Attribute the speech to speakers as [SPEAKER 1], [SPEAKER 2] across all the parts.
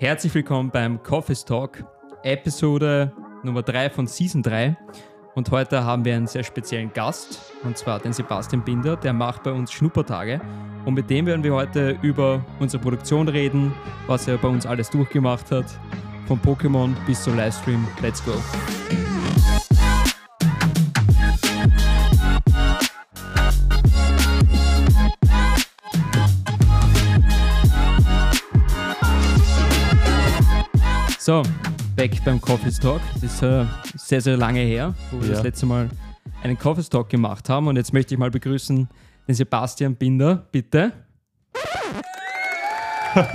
[SPEAKER 1] Herzlich willkommen beim Coffees Talk, Episode Nummer 3 von Season 3. Und heute haben wir einen sehr speziellen Gast, und zwar den Sebastian Binder, der macht bei uns Schnuppertage. Und mit dem werden wir heute über unsere Produktion reden, was er bei uns alles durchgemacht hat, von Pokémon bis zum Livestream. Let's go! So, back beim Coffee Talk. Das ist äh, sehr, sehr lange her, wo wir
[SPEAKER 2] Ja.
[SPEAKER 1] das letzte Mal einen Coffee Talk gemacht haben. Und jetzt möchte ich mal begrüßen den Sebastian Binder, bitte.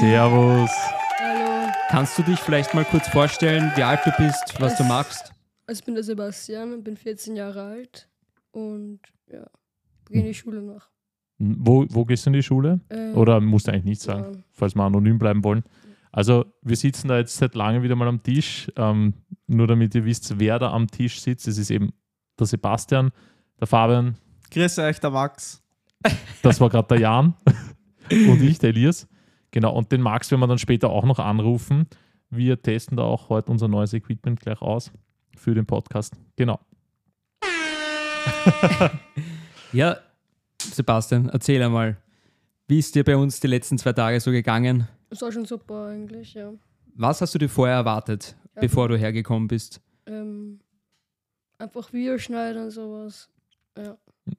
[SPEAKER 2] Servus.
[SPEAKER 3] Hallo,
[SPEAKER 1] Kannst du dich vielleicht mal kurz vorstellen, wie alt du bist, was du
[SPEAKER 3] Es-
[SPEAKER 1] machst?
[SPEAKER 3] also ich bin der Sebastian, bin 14 Jahre alt und ja, beginne die Schule noch.
[SPEAKER 2] Wo, wo gehst du in die Schule?
[SPEAKER 3] Ähm,
[SPEAKER 2] Oder musst du eigentlich nicht sagen,
[SPEAKER 3] ja,
[SPEAKER 2] falls wir anonym bleiben wollen. Also, wir sitzen da jetzt seit langem wieder mal am Tisch. Ähm, nur damit ihr wisst, wer da am Tisch sitzt. Es ist eben der Sebastian, der Fabian,
[SPEAKER 4] Grüß euch, der Max.
[SPEAKER 2] das war gerade der Jan und ich, der Elias. Genau, und den Max werden wir dann später auch noch anrufen. Wir testen da auch heute unser neues Equipment gleich aus für den Podcast. Genau.
[SPEAKER 1] Ja, Sebastian, erzähl einmal, wie ist dir bei uns die letzten zwei Tage so gegangen?
[SPEAKER 3] Es war schon super eigentlich, ja.
[SPEAKER 1] Was hast du dir vorher erwartet,
[SPEAKER 3] Ja.
[SPEAKER 1] bevor du hergekommen bist?
[SPEAKER 3] Ähm, einfach Video schneiden und sowas. Ja.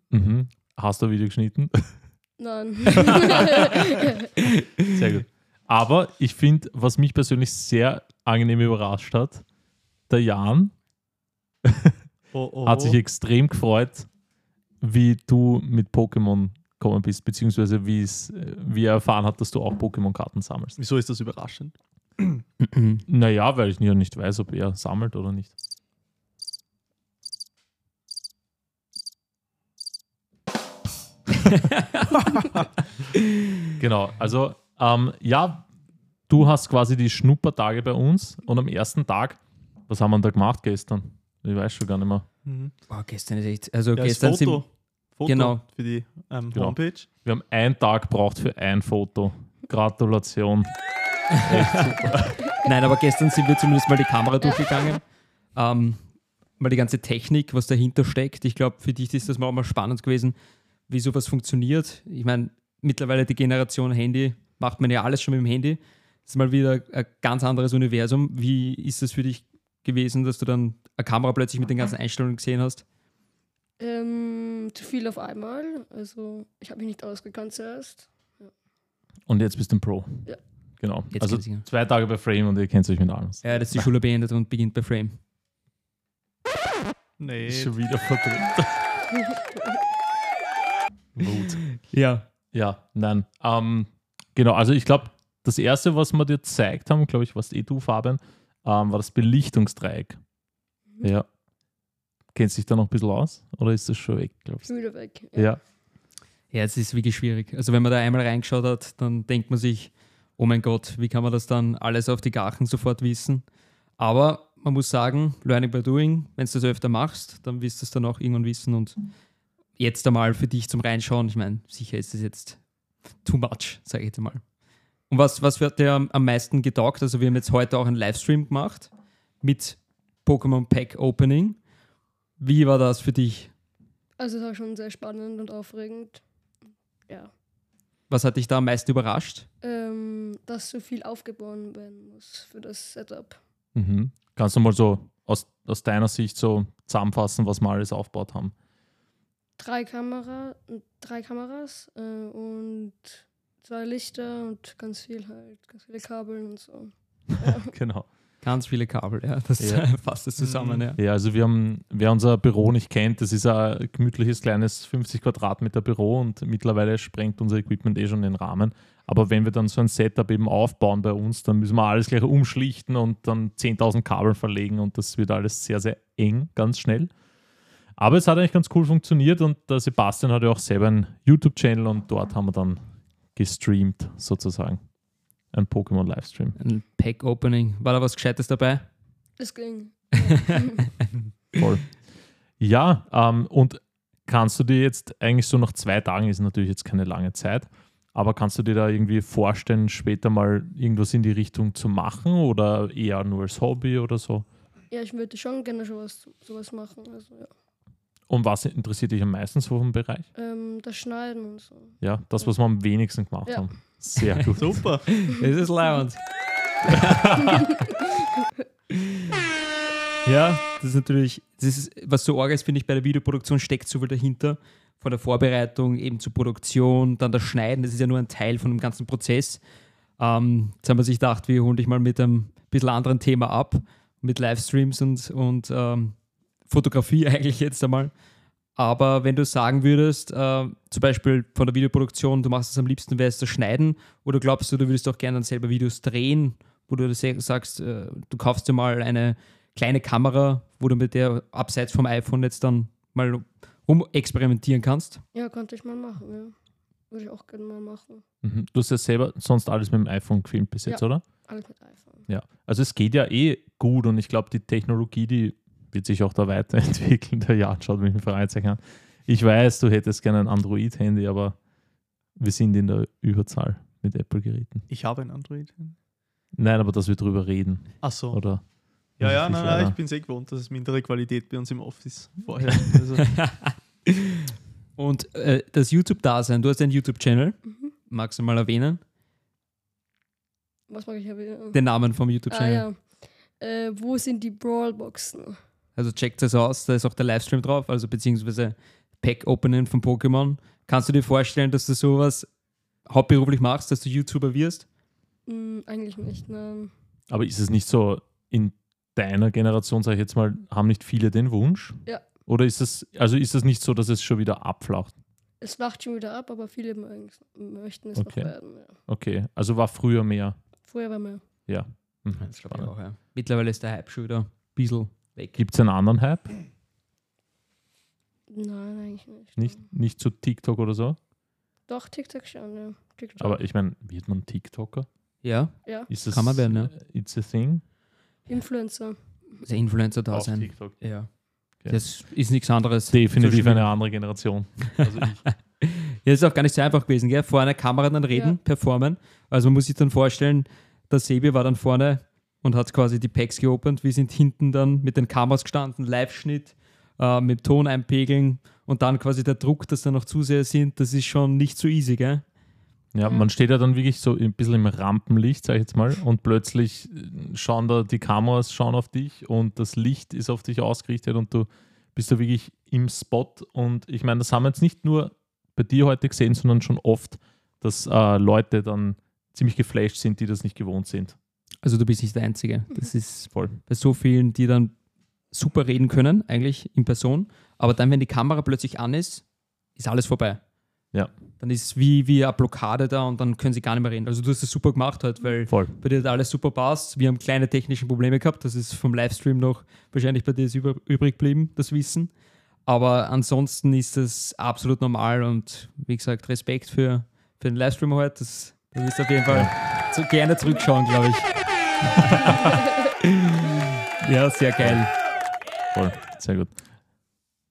[SPEAKER 2] Mhm. Hast du ein Video geschnitten?
[SPEAKER 3] Nein.
[SPEAKER 2] Sehr gut. Aber ich finde, was mich persönlich sehr angenehm überrascht hat, der Jan
[SPEAKER 4] Oh, oh.
[SPEAKER 2] hat sich extrem gefreut, wie du mit Pokémon gekommen bist, beziehungsweise wie es, äh, wie er erfahren hat, dass du auch Pokémon-Karten sammelst.
[SPEAKER 4] Wieso ist das überraschend?
[SPEAKER 2] Naja, weil ich ja nicht weiß, ob er sammelt oder nicht. genau, also ähm, ja, du hast quasi die Schnuppertage bei uns und am ersten Tag, was haben wir da gemacht gestern? Ich weiß schon gar nicht mehr.
[SPEAKER 4] Mhm.
[SPEAKER 1] Boah, gestern ist echt, also
[SPEAKER 4] Ja, das
[SPEAKER 1] gestern sind
[SPEAKER 4] Foto.
[SPEAKER 1] Genau.
[SPEAKER 4] für die ähm,
[SPEAKER 2] Genau.
[SPEAKER 4] Homepage.
[SPEAKER 2] Wir haben einen Tag braucht für ein Foto. Gratulation.
[SPEAKER 1] Nein, aber gestern sind wir zumindest mal die Kamera durchgegangen. Ähm, mal die ganze Technik, was dahinter steckt. Ich glaube, für dich ist das mal auch mal spannend gewesen, wie sowas funktioniert. Ich meine, mittlerweile die Generation Handy macht man ja alles schon mit dem Handy. Das ist mal wieder ein ganz anderes Universum. Wie ist es für dich gewesen, dass du dann eine Kamera plötzlich mit den ganzen Einstellungen gesehen hast?
[SPEAKER 3] Ähm, zu viel auf einmal. Also ich habe mich nicht ausgekannt zuerst.
[SPEAKER 2] Und jetzt bist du ein Pro.
[SPEAKER 3] Ja.
[SPEAKER 2] Genau.
[SPEAKER 1] Jetzt
[SPEAKER 2] also
[SPEAKER 1] ja.
[SPEAKER 2] zwei Tage bei Frame und ihr kennt euch mit allem. aus.
[SPEAKER 1] Ja, das ist die Schule beendet und beginnt bei Frame.
[SPEAKER 4] Nee.
[SPEAKER 2] Ist schon wieder verdrückt. Wut.
[SPEAKER 1] Ja.
[SPEAKER 2] Ja, nein. Ähm, genau, also ich glaube, das erste, was wir dir gezeigt haben, glaube ich, was eh du, Fabian, ähm, war das Belichtungsdreieck.
[SPEAKER 3] Mhm.
[SPEAKER 2] Ja. Kennst du dich da noch ein bisschen aus? Oder ist das schon weg, glaubst
[SPEAKER 3] Schon
[SPEAKER 2] du?
[SPEAKER 3] wieder weg.
[SPEAKER 2] Ja.
[SPEAKER 1] Ja, es ist wirklich schwierig. Also wenn man da einmal reingeschaut hat, dann denkt man sich, oh mein Gott, wie kann man das dann alles auf die Gachen sofort wissen? Aber man muss sagen, learning by doing, wenn du das öfter machst, dann wirst du es dann auch irgendwann wissen und jetzt einmal für dich zum Reinschauen, ich meine, sicher ist es jetzt too much, sage ich jetzt mal. Und was, was wird dir am, am meisten getaugt? Also wir haben jetzt heute auch einen Livestream gemacht mit Pokémon Pack Opening. Wie war das für dich?
[SPEAKER 3] Also es war schon sehr spannend und aufregend. Ja.
[SPEAKER 1] Was hat dich da am meisten überrascht?
[SPEAKER 3] Ähm, dass so viel aufgebaut werden muss für das Setup.
[SPEAKER 2] Mhm. Kannst du mal so aus, aus deiner Sicht so zusammenfassen, was wir alles aufgebaut haben?
[SPEAKER 3] drei, Kamera, drei Kameras äh, und zwei Lichter und ganz viel halt, ganz viele Kabeln und so.
[SPEAKER 2] Genau.
[SPEAKER 1] Ganz viele Kabel, ja. Das
[SPEAKER 2] Ja.
[SPEAKER 1] fasst es zusammen, ja.
[SPEAKER 2] Ja, also wir haben, wer unser Büro nicht kennt, das ist ein gemütliches kleines 50 Quadratmeter Büro und mittlerweile sprengt unser Equipment eh schon den Rahmen. Aber wenn wir dann so ein Setup eben aufbauen bei uns, dann müssen wir alles gleich umschlichten und dann 10.000 Kabel verlegen und das wird alles sehr, sehr eng, ganz schnell. Aber es hat eigentlich ganz cool funktioniert und der Sebastian hat ja auch selber einen YouTube-Channel und dort haben wir dann gestreamt sozusagen. Ein Pokémon-Livestream.
[SPEAKER 1] Ein Pack-Opening. War da was Gescheites dabei?
[SPEAKER 3] Das ging.
[SPEAKER 2] Voll. Ja, ähm, und kannst du dir jetzt eigentlich so nach zwei Tagen, ist natürlich jetzt keine lange Zeit, Aber kannst du dir da irgendwie vorstellen, später mal irgendwas in die Richtung zu machen oder eher nur als Hobby oder so?
[SPEAKER 3] Ja, ich würde schon gerne sowas, sowas machen. Also, ja.
[SPEAKER 2] Und was interessiert dich am meisten so vom Bereich?
[SPEAKER 3] ähm, das Schneiden und so.
[SPEAKER 2] Ja, das, was wir am wenigsten gemacht
[SPEAKER 3] Ja.
[SPEAKER 2] haben. Sehr gut.
[SPEAKER 4] Super.
[SPEAKER 1] Das ist laut. ja, das ist natürlich, das ist, was so arg ist, finde ich, bei der Videoproduktion steckt so viel dahinter. Von der Vorbereitung eben zur Produktion, dann das Schneiden, das ist ja nur ein Teil von dem ganzen Prozess. Ähm, jetzt haben wir sich gedacht, wir holen dich mal mit einem bisschen anderen Thema ab, mit Livestreams und, und ähm, Fotografie eigentlich jetzt einmal. Aber wenn du sagen würdest, äh, zum Beispiel von der Videoproduktion, du machst es am liebsten, wäre es das Schneiden, oder glaubst du, du würdest auch gerne dann selber Videos drehen, wo du sagst, äh, du kaufst dir mal eine kleine Kamera, wo du mit der abseits vom iPhone jetzt dann mal rum experimentieren kannst?
[SPEAKER 3] Ja, könnte ich mal machen, ja. Würde ich auch gerne mal machen.
[SPEAKER 2] Mhm. Du hast ja selber sonst alles mit dem iPhone gefilmt bis jetzt,
[SPEAKER 3] Ja.
[SPEAKER 2] oder?
[SPEAKER 3] Alles mit iPhone.
[SPEAKER 2] Ja. Also es geht ja eh gut und ich glaube, die Technologie, die wird sich auch da weiterentwickeln. Der Jan schaut mich mit Fragezeichen an. Ich weiß, du hättest gerne ein Android-Handy, aber wir sind in der Überzahl mit Apple-Geräten.
[SPEAKER 4] Ich habe ein Android.
[SPEAKER 2] Nein, aber dass wir drüber reden,
[SPEAKER 4] Ach so.
[SPEAKER 2] oder?
[SPEAKER 4] Ja, ja, nein,
[SPEAKER 2] leider-
[SPEAKER 4] nein, ich bin sehr gewohnt, dass es mindere Qualität bei uns im Office vorher. Also,
[SPEAKER 1] Und äh, das YouTube-Dasein, du hast einen YouTube-Channel,
[SPEAKER 3] Mhm.
[SPEAKER 1] magst du mal erwähnen?
[SPEAKER 3] Was mag ich erwähnen?
[SPEAKER 1] Den Namen vom
[SPEAKER 3] Ah
[SPEAKER 1] YouTube-Channel.
[SPEAKER 3] ja. Äh, wo sind die Brawlboxen?
[SPEAKER 1] Also checkt das aus, da ist auch der Livestream drauf, also beziehungsweise Pack-Opening von Pokémon. Kannst du dir vorstellen, dass du sowas hauptberuflich machst, dass du YouTuber wirst?
[SPEAKER 3] Hm, eigentlich nicht, nein.
[SPEAKER 2] Aber ist es nicht so, in deiner Generation, sage ich jetzt mal, haben nicht viele den Wunsch?
[SPEAKER 3] Ja.
[SPEAKER 2] Oder ist es, also ist es nicht so, dass es schon wieder abflacht?
[SPEAKER 3] Es flacht schon wieder ab, aber viele möchten es
[SPEAKER 2] Okay.
[SPEAKER 3] noch werden. Ja.
[SPEAKER 2] Okay, also war früher mehr.
[SPEAKER 3] Früher war mehr.
[SPEAKER 2] Ja. Mhm.
[SPEAKER 1] Das
[SPEAKER 2] Spannend.
[SPEAKER 1] auch, ja. Mittlerweile ist der Hype schon wieder ein bisschen weg.
[SPEAKER 2] Gibt es einen anderen Hype?
[SPEAKER 3] Nein, eigentlich nicht.
[SPEAKER 2] Nicht, nicht zu TikTok oder so?
[SPEAKER 3] Doch, TikTok schon, ja. TikTok.
[SPEAKER 2] Aber ich meine, wird man TikToker?
[SPEAKER 1] Ja,
[SPEAKER 3] ja,
[SPEAKER 2] Ist das,
[SPEAKER 1] Kann man werden, ja.
[SPEAKER 2] It's a thing?
[SPEAKER 3] Influencer.
[SPEAKER 1] der Influencer da
[SPEAKER 2] Auf
[SPEAKER 1] sein.
[SPEAKER 2] TikTok.
[SPEAKER 1] Ja.
[SPEAKER 2] Okay.
[SPEAKER 1] Das ist nichts anderes.
[SPEAKER 2] Definitiv eine andere Generation. Also ich.
[SPEAKER 1] Ja, das ist auch gar nicht so einfach gewesen, gell? Vor einer Kamera dann reden,
[SPEAKER 3] Ja.
[SPEAKER 1] performen. Also man muss sich dann vorstellen, der Sebi war dann vorne und hat quasi die Packs geopend. Wir sind hinten dann mit den Kameras gestanden, Live-Schnitt, äh, mit Ton einpegeln und dann quasi der Druck, dass da noch Zuseher sind, das ist schon nicht so easy, gell?
[SPEAKER 2] Ja,
[SPEAKER 3] Ja.
[SPEAKER 2] man steht ja dann wirklich so ein bisschen im Rampenlicht, sag ich jetzt mal, und plötzlich äh, schauen da die Kameras schauen auf dich und das Licht ist auf dich ausgerichtet und du bist da wirklich im Spot. Und ich meine, das haben wir jetzt nicht nur bei dir heute gesehen, sondern schon oft, dass äh, Leute dann ziemlich geflasht sind, die das nicht gewohnt sind.
[SPEAKER 1] Also du bist nicht der Einzige. Das ist
[SPEAKER 2] Voll.
[SPEAKER 1] bei so vielen, die dann super reden können, eigentlich in Person. Aber dann, wenn die Kamera plötzlich an ist, ist alles vorbei.
[SPEAKER 2] Ja.
[SPEAKER 1] Dann ist wie, wie eine Blockade da und dann können sie gar nicht mehr reden. Also du hast es super gemacht halt, weil
[SPEAKER 2] Voll.
[SPEAKER 1] bei dir hat alles super passt. Wir haben kleine technische Probleme gehabt. Das ist vom Livestream noch wahrscheinlich bei dir ist über, übrig geblieben, das Wissen. Aber ansonsten ist das absolut normal und wie gesagt, Respekt für, für den Livestream heute. Das, das ist auf jeden Fall zu, gerne zurückschauen, glaube ich. Ja, sehr geil.
[SPEAKER 2] Voll. Sehr gut.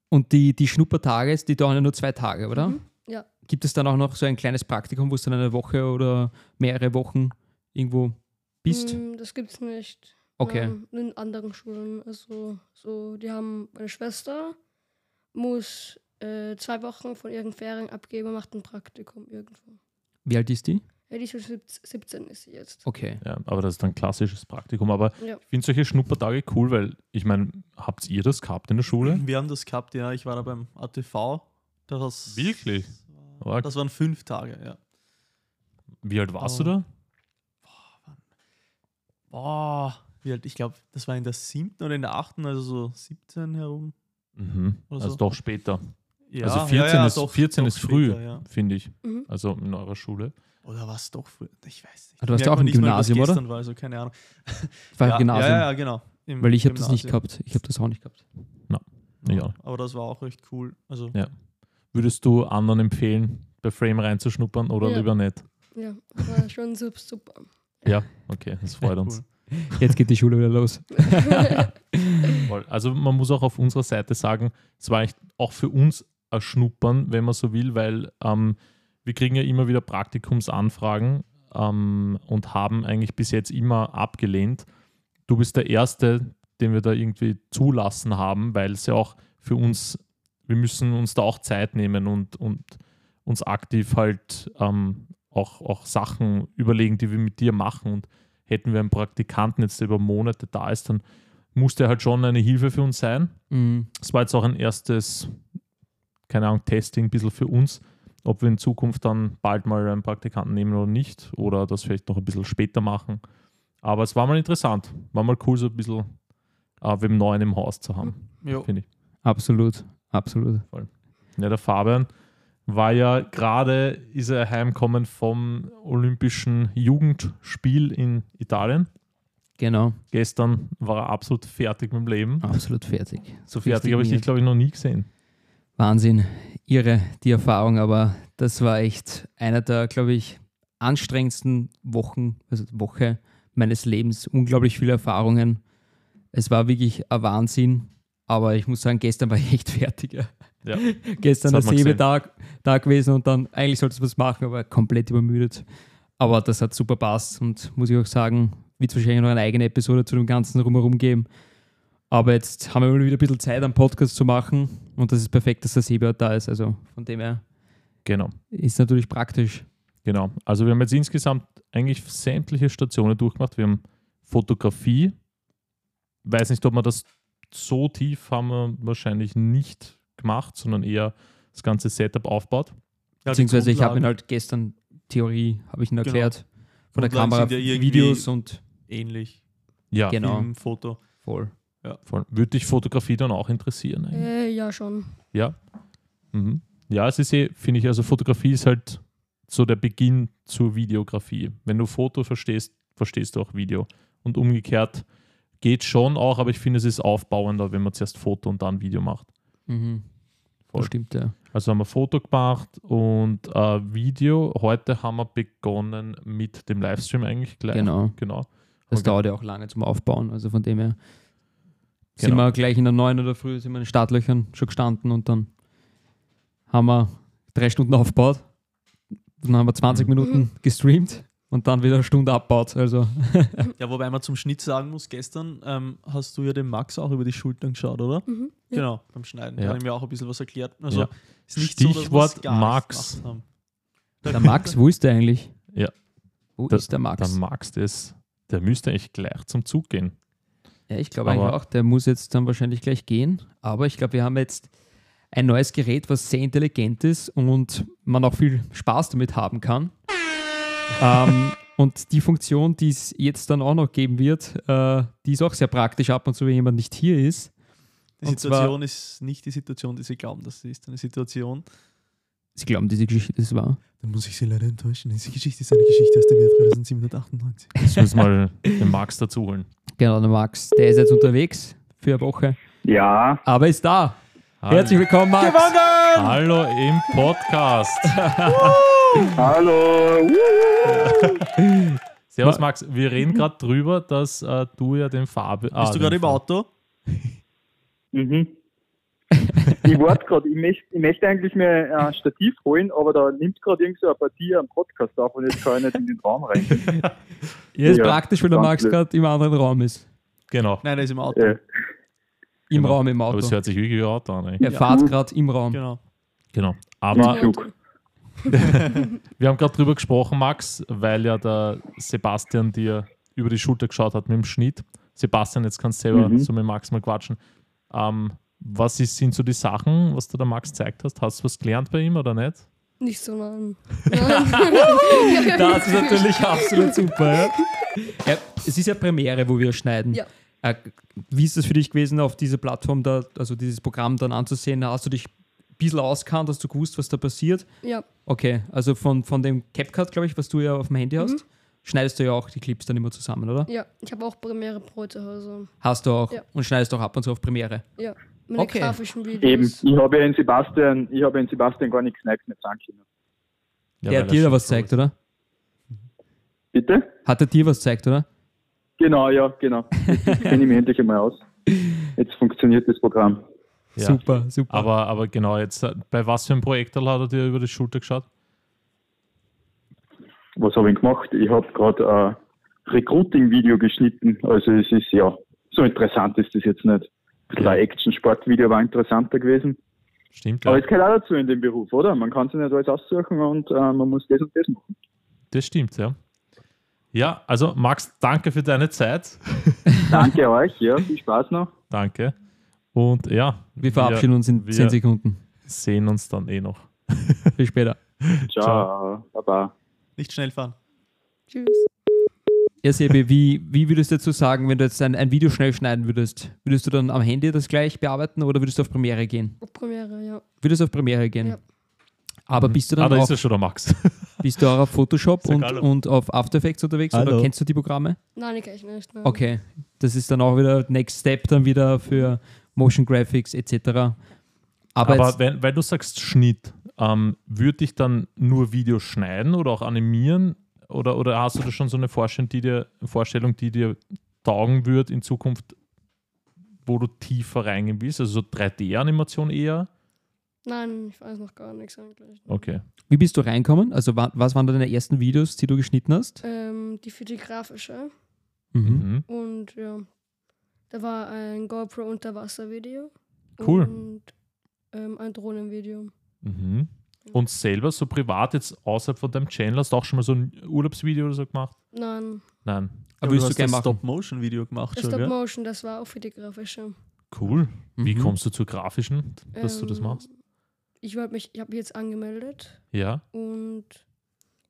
[SPEAKER 1] Und die, die Schnuppertage, die dauern ja nur zwei Tage, oder?
[SPEAKER 3] Mhm. Ja.
[SPEAKER 1] Gibt es dann auch noch so ein kleines Praktikum, wo du dann eine Woche oder mehrere Wochen irgendwo bist?
[SPEAKER 3] Mm, Das gibt's nicht.
[SPEAKER 1] Okay.
[SPEAKER 3] Ähm, in anderen Schulen. Also, so, die haben meine Schwester, muss äh, zwei Wochen von ihren Ferien abgeben und macht ein Praktikum irgendwo.
[SPEAKER 1] Wie alt ist die?
[SPEAKER 3] Ja, die ist schon 17 ist sie jetzt.
[SPEAKER 1] Okay.
[SPEAKER 2] Ja, aber das ist ein klassisches Praktikum. Aber
[SPEAKER 3] Ja.
[SPEAKER 2] ich finde solche Schnuppertage cool, weil ich meine, habt ihr das gehabt in der Schule?
[SPEAKER 4] wir haben das gehabt, ja. Ich war da beim ATV. Das,
[SPEAKER 2] Wirklich? Arg.
[SPEAKER 4] Das waren fünf Tage, ja.
[SPEAKER 2] Wie alt warst
[SPEAKER 4] Oh.
[SPEAKER 2] du da?
[SPEAKER 4] Boah, wie alt? Ich glaube, das war in der siebten oder in der achten, also so 17 herum.
[SPEAKER 2] Mhm.
[SPEAKER 4] Oder
[SPEAKER 2] Also
[SPEAKER 4] so.
[SPEAKER 2] doch später.
[SPEAKER 4] Ja,
[SPEAKER 2] also 14 ist, 14 ist früh,
[SPEAKER 4] später, ja.
[SPEAKER 2] finde ich.
[SPEAKER 3] Mhm.
[SPEAKER 2] Also in eurer Schule.
[SPEAKER 4] Oder war es doch früh? Ich weiß nicht.
[SPEAKER 1] Ah, du warst
[SPEAKER 4] Merkt
[SPEAKER 1] auch im
[SPEAKER 4] mal,
[SPEAKER 1] Gymnasium, oder?
[SPEAKER 4] War, also keine Ahnung.
[SPEAKER 1] Ich war
[SPEAKER 4] ja,
[SPEAKER 1] im Gymnasium.
[SPEAKER 4] Ja, ja, genau. Im
[SPEAKER 1] Weil ich habe das nicht gehabt. Ich habe das auch nicht gehabt.
[SPEAKER 2] Ja.
[SPEAKER 4] Aber das war auch recht cool. Also,
[SPEAKER 2] Ja. Würdest du anderen empfehlen, bei Frame reinzuschnuppern oder
[SPEAKER 3] Ja.
[SPEAKER 2] lieber nicht?
[SPEAKER 3] Ja, war schon sup- super.
[SPEAKER 2] Ja, okay, das freut uns.
[SPEAKER 4] cool.
[SPEAKER 1] Jetzt geht die Schule wieder los.
[SPEAKER 2] Also man muss auch auf unserer Seite sagen, es war echt auch für uns ein Schnuppern, wenn man so will, weil ähm, wir kriegen ja immer wieder Praktikumsanfragen ähm, und haben eigentlich bis jetzt immer abgelehnt. Du bist der Erste, den wir da irgendwie zulassen haben, weil es ja auch für uns, wir müssen uns da auch Zeit nehmen und, und uns aktiv halt ähm, auch, auch Sachen überlegen, die wir mit dir machen. Und hätten wir einen Praktikanten jetzt, der über Monate da ist, dann muss der halt schon eine Hilfe für uns sein.
[SPEAKER 1] Mhm.
[SPEAKER 2] Es war jetzt auch ein erstes, keine Ahnung, Testing ein bisschen für uns, ob wir in Zukunft dann bald mal einen Praktikanten nehmen oder nicht oder das vielleicht noch ein bisschen später machen. Aber es war mal interessant, war mal cool, so ein bisschen äh, wem Neuen im Haus zu haben, finde ich.
[SPEAKER 1] Absolut, absolut.
[SPEAKER 2] Ja, der Fabian war ja gerade, ist er heimgekommen vom Olympischen Jugendspiel in Italien.
[SPEAKER 1] Genau,
[SPEAKER 2] Gestern war er absolut fertig mit dem Leben.
[SPEAKER 1] absolut fertig.
[SPEAKER 2] So fertig habe ich dich, glaube ich, noch nie gesehen.
[SPEAKER 1] Wahnsinn, irre die Erfahrung, aber das war echt einer der, glaube ich, anstrengendsten Wochen, also Woche meines Lebens. Unglaublich viele Erfahrungen. Es war wirklich ein Wahnsinn, aber ich muss sagen, gestern war ich echt fertig. Ja.
[SPEAKER 2] Ja.
[SPEAKER 1] Gestern
[SPEAKER 2] Das
[SPEAKER 1] der
[SPEAKER 2] hat man gesehen.
[SPEAKER 1] Tag da gewesen und dann eigentlich sollte es was machen, aber komplett übermüdet. Aber das hat super passt und muss ich auch sagen, wird es wahrscheinlich noch eine eigene Episode zu dem Ganzen rumherum geben. Aber jetzt haben wir mal wieder ein bisschen Zeit, einen Podcast zu machen und das ist perfekt, dass der Sebi da ist. Also von dem her
[SPEAKER 2] Genau.
[SPEAKER 1] ist natürlich praktisch.
[SPEAKER 2] Genau. Also wir haben jetzt insgesamt eigentlich sämtliche Stationen durchgemacht. Wir haben Fotografie. Weiß nicht, ob wir das so tief haben wir wahrscheinlich nicht gemacht, sondern eher das ganze Setup aufbaut.
[SPEAKER 4] Ja,
[SPEAKER 1] Beziehungsweise ich habe ihn halt gestern Theorie, habe ich ihn erklärt. Von der Kamera,
[SPEAKER 4] ja
[SPEAKER 1] Videos und
[SPEAKER 4] ähnlich.
[SPEAKER 2] Ja,
[SPEAKER 1] Genau.
[SPEAKER 4] Film, Foto.
[SPEAKER 1] voll.
[SPEAKER 2] Voll. Würde dich Fotografie dann auch interessieren?
[SPEAKER 3] Äh, ja, schon.
[SPEAKER 2] Ja. Mhm. Ja, es ist eh, finde ich, also Fotografie ist halt so der Beginn zur Videografie. Wenn du Foto verstehst, verstehst du auch Video. Und umgekehrt geht schon auch, aber ich finde, es ist aufbauender, wenn man zuerst Foto und dann Video macht.
[SPEAKER 1] Mhm.
[SPEAKER 2] Voll.
[SPEAKER 1] Das stimmt, ja.
[SPEAKER 2] Also haben wir Foto gemacht und äh, Video. Heute haben wir begonnen mit dem Livestream eigentlich gleich.
[SPEAKER 1] Genau.
[SPEAKER 2] genau.
[SPEAKER 1] Das
[SPEAKER 2] Okay.
[SPEAKER 1] dauert ja auch lange zum Aufbauen. Also von dem her sind
[SPEAKER 2] Genau.
[SPEAKER 1] wir gleich in der 9 oder früh sind wir in den Startlöchern schon gestanden und dann haben wir drei Stunden aufgebaut. Dann haben wir 20
[SPEAKER 2] Mhm.
[SPEAKER 1] Minuten gestreamt und dann wieder eine Stunde abgebaut. Also
[SPEAKER 4] Ja, wobei man zum Schnitt sagen muss, gestern ähm, hast du ja den Max auch über die Schultern geschaut, oder?
[SPEAKER 3] Mhm. Ja.
[SPEAKER 4] Genau, beim Schneiden.
[SPEAKER 2] Ja.
[SPEAKER 4] Da hat er mir auch ein bisschen was erklärt. Also
[SPEAKER 2] Ja.
[SPEAKER 4] ist so,
[SPEAKER 2] Stichwort
[SPEAKER 4] gar
[SPEAKER 2] Max.
[SPEAKER 1] der Max, wo ist der eigentlich?
[SPEAKER 2] Ja.
[SPEAKER 1] Wo
[SPEAKER 2] Der-
[SPEAKER 1] ist der Max?
[SPEAKER 2] Der Max, das, der müsste eigentlich gleich zum Zug gehen.
[SPEAKER 1] Ja, ich glaube eigentlich auch, der muss jetzt dann wahrscheinlich gleich gehen. Aber ich glaube, wir haben jetzt ein neues Gerät, was sehr intelligent ist und man auch viel Spaß damit haben kann. ähm, und die Funktion, die es jetzt dann auch noch geben wird, äh, die ist auch sehr praktisch ab und zu, wenn jemand nicht hier ist.
[SPEAKER 4] Die
[SPEAKER 1] Und
[SPEAKER 4] Situation ist nicht die Situation, die sie glauben, dass sie ist. Eine Situation.
[SPEAKER 1] Sie glauben, diese Geschichte ist wahr.
[SPEAKER 4] Dann muss ich sie leider enttäuschen. Diese Geschichte ist eine Geschichte aus dem Jahr 3798.
[SPEAKER 2] Jetzt müssen wir mal den Max dazu holen.
[SPEAKER 1] Genau, der Max, der ist jetzt unterwegs für eine Woche,
[SPEAKER 5] Ja,
[SPEAKER 1] aber ist da. Herzlich willkommen, Max.
[SPEAKER 2] Hallo im Podcast.
[SPEAKER 5] hallo.
[SPEAKER 2] Servus Max, wir reden gerade drüber, dass äh, du ja den Farbe. ah,
[SPEAKER 4] Bist du gerade im Auto?
[SPEAKER 5] Mhm. Ich warte gerade, ich, möcht, ich möchte eigentlich mir ein Stativ holen, aber da nimmt gerade irgend so eine Partie am Podcast auf und jetzt kann ich nicht in den Raum rein.
[SPEAKER 1] Ja, ist
[SPEAKER 5] Ja,
[SPEAKER 1] praktisch, wenn der Max gerade im anderen Raum ist.
[SPEAKER 2] Genau.
[SPEAKER 4] Nein, er ist im Auto.
[SPEAKER 5] Äh,
[SPEAKER 1] Im
[SPEAKER 2] Genau.
[SPEAKER 1] Raum, im
[SPEAKER 2] Aber
[SPEAKER 1] Auto.
[SPEAKER 2] es hört sich wirklich wie ein Auto an. ey.
[SPEAKER 1] Er
[SPEAKER 4] Ja.
[SPEAKER 1] fahrt gerade im Raum.
[SPEAKER 4] Genau.
[SPEAKER 2] Genau. Aber wir haben gerade drüber gesprochen, Max, weil ja der Sebastian dir über die Schulter geschaut hat mit dem Schnitt. Sebastian, jetzt kannst du selber
[SPEAKER 5] Mhm.
[SPEAKER 2] so mit Max mal quatschen. Ähm, was ist, sind so die Sachen, was du der Max gezeigt hast? Hast du was gelernt bei ihm oder nicht?
[SPEAKER 3] Nicht so nein.
[SPEAKER 1] Das ist natürlich absolut super. Ja? Ja, es ist ja Premiere, wo wir schneiden.
[SPEAKER 3] Ja.
[SPEAKER 1] Äh, wie ist das für dich gewesen, auf diese Plattform, da, also dieses Programm dann anzusehen? Hast du dich ein bisschen auskannt, hast du gewusst, was da passiert?
[SPEAKER 3] ja,
[SPEAKER 1] Okay, also von, von dem CapCut, glaube ich, was du ja auf dem Handy hast,
[SPEAKER 3] Mhm.
[SPEAKER 1] schneidest du ja auch die Clips dann immer zusammen, oder?
[SPEAKER 3] ja. Ich habe auch Premiere Pro zu Hause.
[SPEAKER 1] Hast du auch
[SPEAKER 3] Ja.
[SPEAKER 1] und schneidest auch ab und zu auf Premiere.
[SPEAKER 3] Ja. Meine
[SPEAKER 1] Okay.
[SPEAKER 3] grafischen
[SPEAKER 5] Eben,
[SPEAKER 3] Videos.
[SPEAKER 5] ich habe ja in Sebastian, ich habe in Sebastian gar nichts Neues mit sagen können.
[SPEAKER 2] Ja,
[SPEAKER 1] Der hat dir da was
[SPEAKER 2] ist.
[SPEAKER 1] oder?
[SPEAKER 5] Bitte?
[SPEAKER 1] Hat er dir was gezeigt, oder?
[SPEAKER 5] Genau, ja, genau. Jetzt kenne ich mich endlich einmal aus. Jetzt funktioniert das Programm.
[SPEAKER 2] Ja.
[SPEAKER 1] Super, super.
[SPEAKER 2] Aber, aber genau, jetzt äh, bei was für einem Projekt hat er dir über die Schulter geschaut?
[SPEAKER 5] was habe ich gemacht? Ich habe gerade ein Recruiting-Video geschnitten. Also es ist ja, so interessant ist das jetzt nicht. Bisschen ein Action-Sport-Video war interessanter gewesen.
[SPEAKER 2] Stimmt,
[SPEAKER 5] Aber
[SPEAKER 2] ja.
[SPEAKER 5] es gehört auch dazu in dem Beruf, oder? Man kann sich nicht alles aussuchen und äh, man muss das und das machen.
[SPEAKER 2] Das stimmt, ja. Ja, also Max, danke für deine Zeit.
[SPEAKER 5] Danke euch, ja, viel Spaß noch.
[SPEAKER 2] Danke. Und ja,
[SPEAKER 1] Wir verabschieden uns in
[SPEAKER 2] wir
[SPEAKER 1] 10 Sekunden.
[SPEAKER 2] sehen uns dann eh noch.
[SPEAKER 1] Bis später.
[SPEAKER 5] Ciao, Baba.
[SPEAKER 4] Nicht schnell fahren.
[SPEAKER 3] Tschüss.
[SPEAKER 1] Ja, Sebi, wie, wie würdest du dazu sagen, wenn du jetzt ein, ein Video schnell schneiden würdest? Würdest du dann am Handy das gleich bearbeiten oder würdest du auf Premiere gehen?
[SPEAKER 3] Auf Premiere, ja.
[SPEAKER 1] Würdest du auf Premiere gehen?
[SPEAKER 3] Ja.
[SPEAKER 1] Aber bist du
[SPEAKER 2] ah,
[SPEAKER 1] dann
[SPEAKER 2] da
[SPEAKER 1] auch,
[SPEAKER 2] ist ja schon der Max.
[SPEAKER 1] bist du auch auf Photoshop und, und auf After Effects unterwegs oder
[SPEAKER 4] Hallo.
[SPEAKER 1] kennst du die Programme?
[SPEAKER 3] Nein, ich kann ich nicht. Nein.
[SPEAKER 1] Okay, das ist dann auch wieder Next Step dann wieder für Motion Graphics etc. Aber,
[SPEAKER 2] Aber
[SPEAKER 1] jetzt,
[SPEAKER 2] wenn, weil du sagst Schnitt, ähm, würde ich dann nur Videos schneiden oder auch animieren? Oder, oder hast du da schon so eine Vorstellung, die dir, Vorstellung, die dir taugen wird in Zukunft, wo du tiefer reingehen willst? Also so 3D-Animation eher?
[SPEAKER 3] Nein, ich weiß noch gar nichts eigentlich.
[SPEAKER 2] Okay.
[SPEAKER 1] wie bist du reinkommen? Also wa was waren deine ersten Videos, die du geschnitten hast?
[SPEAKER 3] Ähm, die für die grafische.
[SPEAKER 1] Mhm.
[SPEAKER 2] Mhm.
[SPEAKER 3] Und ja, da war ein GoPro Unterwasser-Video.
[SPEAKER 2] Cool.
[SPEAKER 3] Und ähm, ein Drohnenvideo.
[SPEAKER 2] Mhm. Und selber so privat jetzt außerhalb von deinem Channel hast du auch schon mal so ein Urlaubsvideo oder so gemacht?
[SPEAKER 3] Nein,
[SPEAKER 2] Nein.
[SPEAKER 1] Aber
[SPEAKER 4] Aber du
[SPEAKER 1] du
[SPEAKER 4] hast
[SPEAKER 1] gerne
[SPEAKER 4] das
[SPEAKER 1] machen?
[SPEAKER 4] Stop-Motion-Video gemacht
[SPEAKER 3] das
[SPEAKER 4] schon,
[SPEAKER 3] Stop
[SPEAKER 4] gell?
[SPEAKER 3] Motion, das war auch für die grafische.
[SPEAKER 2] Cool. Wie
[SPEAKER 1] Mhm.
[SPEAKER 2] kommst du zur grafischen, dass du das
[SPEAKER 3] Ähm,
[SPEAKER 2] machst?
[SPEAKER 3] Ich wollte mich, ich habe mich jetzt angemeldet
[SPEAKER 2] Ja.
[SPEAKER 3] und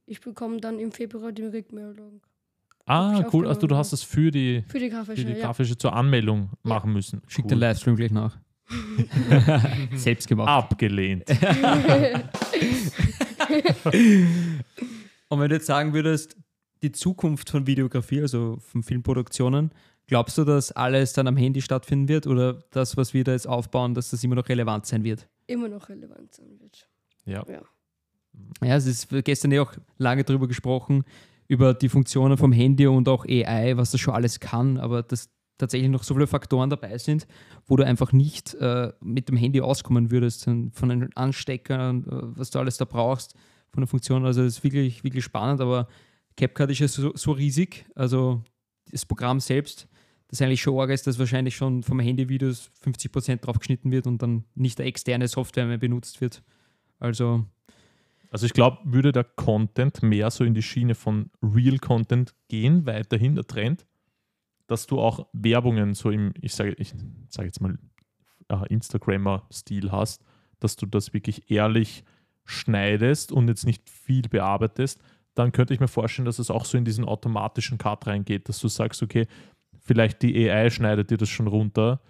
[SPEAKER 3] ich bekomme dann im Februar die Rückmeldung.
[SPEAKER 2] Ah, cool. Also du hast das für die,
[SPEAKER 3] Für die
[SPEAKER 2] für
[SPEAKER 3] grafische,
[SPEAKER 2] die
[SPEAKER 3] ja.
[SPEAKER 2] grafische zur Anmeldung machen müssen.
[SPEAKER 1] Schick
[SPEAKER 2] Cool.
[SPEAKER 1] den Livestream gleich nach. Selbst gemacht.
[SPEAKER 2] Abgelehnt.
[SPEAKER 1] Und wenn du jetzt sagen würdest, die Zukunft von Videografie, also von Filmproduktionen, glaubst du, dass alles dann am Handy stattfinden wird oder das, was wir da jetzt aufbauen, dass das immer noch relevant sein wird?
[SPEAKER 3] Immer noch relevant sein wird.
[SPEAKER 2] Ja.
[SPEAKER 1] Ja, es ist gestern ja auch lange darüber gesprochen, über die Funktionen vom Handy und auch AI, was das schon alles kann, aber dass tatsächlich noch so viele Faktoren dabei sind, wo du einfach nicht äh, mit dem Handy auskommen würdest, von den Ansteckern, äh, was du alles da brauchst, von der Funktion. Also das ist wirklich, wirklich spannend, aber CapCut ist ja so, so riesig, also das Programm selbst, das eigentlich schon arg ist, dass wahrscheinlich schon vom Handy-Videos 50% drauf geschnitten wird und dann nicht der externe Software mehr benutzt wird. Also
[SPEAKER 2] Also ich glaube, würde der Content mehr so in die Schiene von Real Content gehen, weiterhin der Trend, dass du auch Werbungen so im, ich sage ich sage jetzt mal, äh, Instagrammer-Stil hast, dass du das wirklich ehrlich schneidest und jetzt nicht viel bearbeitest, dann könnte ich mir vorstellen, dass es auch so in diesen automatischen Cut reingeht, dass du sagst, okay, vielleicht die AI schneidet dir das schon runter,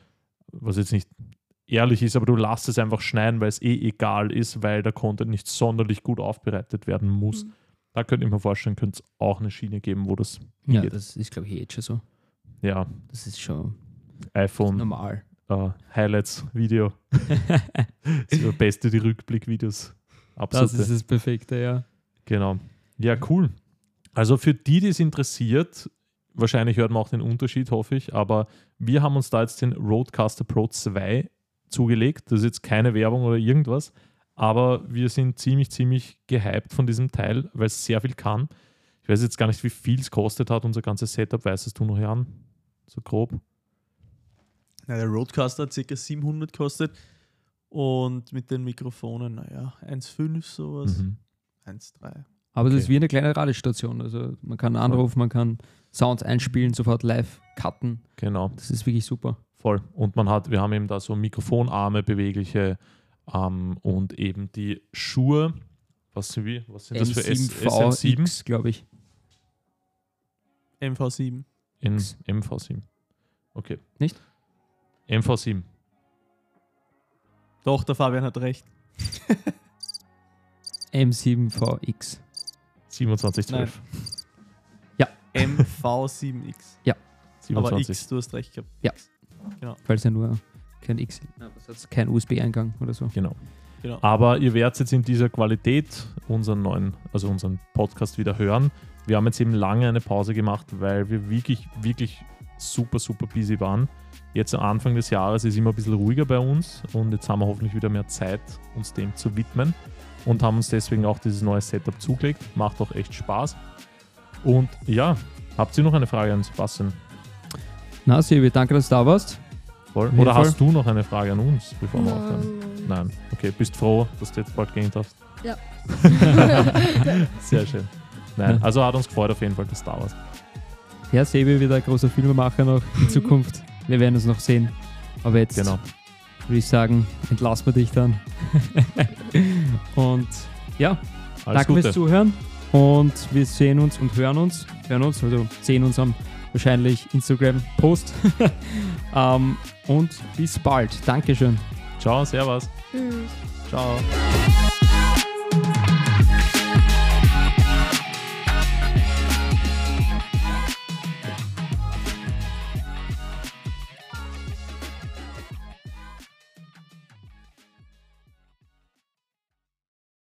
[SPEAKER 2] was jetzt nicht ehrlich ist, aber du lässt es einfach schneiden, weil es eh egal ist, weil der Content nicht sonderlich gut aufbereitet werden muss.
[SPEAKER 3] Mhm.
[SPEAKER 2] Da könnte ich mir vorstellen, könnte es auch eine Schiene geben, wo das,
[SPEAKER 1] ja,
[SPEAKER 2] Geht.
[SPEAKER 1] das ist, glaube ich, jetzt schon so.
[SPEAKER 2] Ja,
[SPEAKER 1] Das ist schon
[SPEAKER 2] iPhone
[SPEAKER 1] normal.
[SPEAKER 2] äh, Highlights Video. das ist das Beste, die Rückblick-Videos.
[SPEAKER 1] Das
[SPEAKER 2] Absolut.
[SPEAKER 1] ist das Perfekte, ja.
[SPEAKER 2] Genau. Ja, cool. Also für die, die es interessiert, wahrscheinlich hört man auch den Unterschied, hoffe ich, aber wir haben uns da jetzt den Roadcaster Pro 2 zugelegt. Das ist jetzt keine Werbung oder irgendwas, aber wir sind ziemlich, ziemlich gehypt von diesem Teil, weil es sehr viel kann. Ich weiß jetzt gar nicht, wie viel es kostet hat, unser ganzes Setup. Weißt du noch, Jan? So grob?
[SPEAKER 4] Ja, der Roadcaster hat ca. 700 gekostet und mit den Mikrofonen, naja, 1,5 sowas,
[SPEAKER 2] Mhm.
[SPEAKER 4] 1,3.
[SPEAKER 1] Aber das
[SPEAKER 2] Okay.
[SPEAKER 1] ist wie eine kleine Radiostation. Also man kann anrufen, man kann Sounds einspielen, sofort live cutten.
[SPEAKER 2] Genau.
[SPEAKER 1] Das ist wirklich super.
[SPEAKER 2] Voll. Und man hat, wir haben eben da so Mikrofonarme, bewegliche ähm, und eben die Schuhe. Was sind, wie, was sind das für S, SM7?
[SPEAKER 1] M7VX, glaube ich.
[SPEAKER 4] MV7.
[SPEAKER 2] In
[SPEAKER 1] X.
[SPEAKER 2] MV7. Okay.
[SPEAKER 1] Nicht?
[SPEAKER 2] MV7.
[SPEAKER 4] Doch, der Fabian hat recht.
[SPEAKER 1] M7VX.
[SPEAKER 2] 2712.
[SPEAKER 4] MV7X. Aber
[SPEAKER 2] 27.
[SPEAKER 4] X, du hast recht gehabt.
[SPEAKER 1] Ja.
[SPEAKER 4] X. Genau.
[SPEAKER 1] Weil es ja nur kein X hat's? kein USB-Eingang oder so.
[SPEAKER 2] Genau.
[SPEAKER 4] genau.
[SPEAKER 2] Aber ihr werdet jetzt in dieser Qualität unseren neuen, also unseren Podcast wieder hören. Wir haben jetzt eben lange eine Pause gemacht, weil wir wirklich, wirklich super, super busy waren. Jetzt am Anfang des Jahres ist immer ein bisschen ruhiger bei uns und jetzt haben wir hoffentlich wieder mehr Zeit, uns dem zu widmen. und haben uns deswegen auch dieses neue Setup zugelegt. Macht auch echt Spaß. Und ja, habt ihr noch eine Frage an Sebastian?
[SPEAKER 1] Na, Sebi, danke, dass du da warst.
[SPEAKER 2] Voll. Oder hast du noch eine Frage an uns, bevor wir aufhören?
[SPEAKER 3] Nein,
[SPEAKER 2] Nein. Okay, bist froh, dass du jetzt bald gehen darfst?
[SPEAKER 3] Ja.
[SPEAKER 2] Sehr schön. Nein,
[SPEAKER 1] Ja.
[SPEAKER 2] also hat uns gefreut auf jeden Fall, dass du da warst.
[SPEAKER 1] Ja, Sebi wieder ein großer Filmemacher noch in Zukunft. Wir werden es noch sehen. Aber jetzt
[SPEAKER 2] Genau.
[SPEAKER 1] würde ich sagen, entlassen wir dich dann. und ja,
[SPEAKER 2] Alles
[SPEAKER 1] danke
[SPEAKER 2] Gute.
[SPEAKER 1] fürs Zuhören. Und wir sehen uns und hören uns. Hören uns, also sehen uns am wahrscheinlich Instagram-Post. ähm, und bis bald. Dankeschön.
[SPEAKER 2] Ciao, servus.
[SPEAKER 3] Tschüss.
[SPEAKER 2] Ciao.